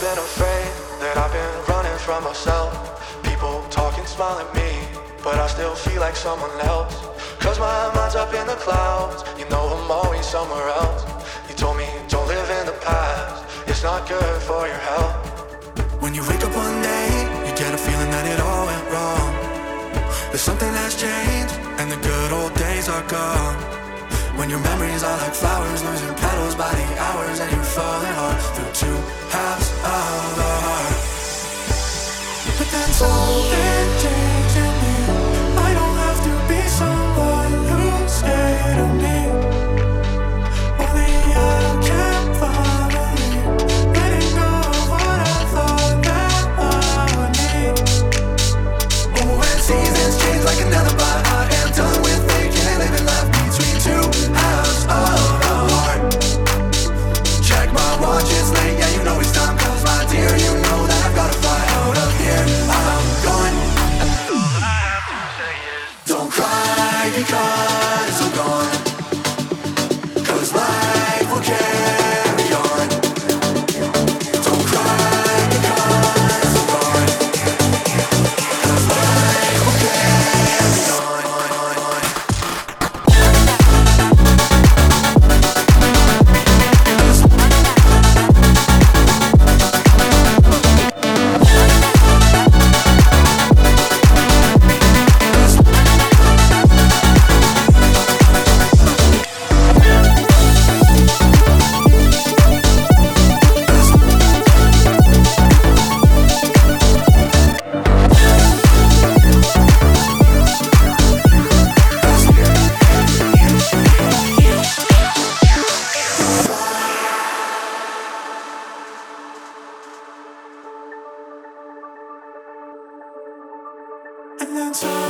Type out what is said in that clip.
been afraid that I've been running from myself. People talking, smile at me, but I still feel like someone else. Cause my mind's up in the clouds, you know I'm always somewhere else. You told me don't live in the past, it's not good for your health. When you wake up one day, you get a feeling that it all went wrong. There's something that's changed, and the good old days are gone. When your memories are like flowers, losing petals by the God is gone. into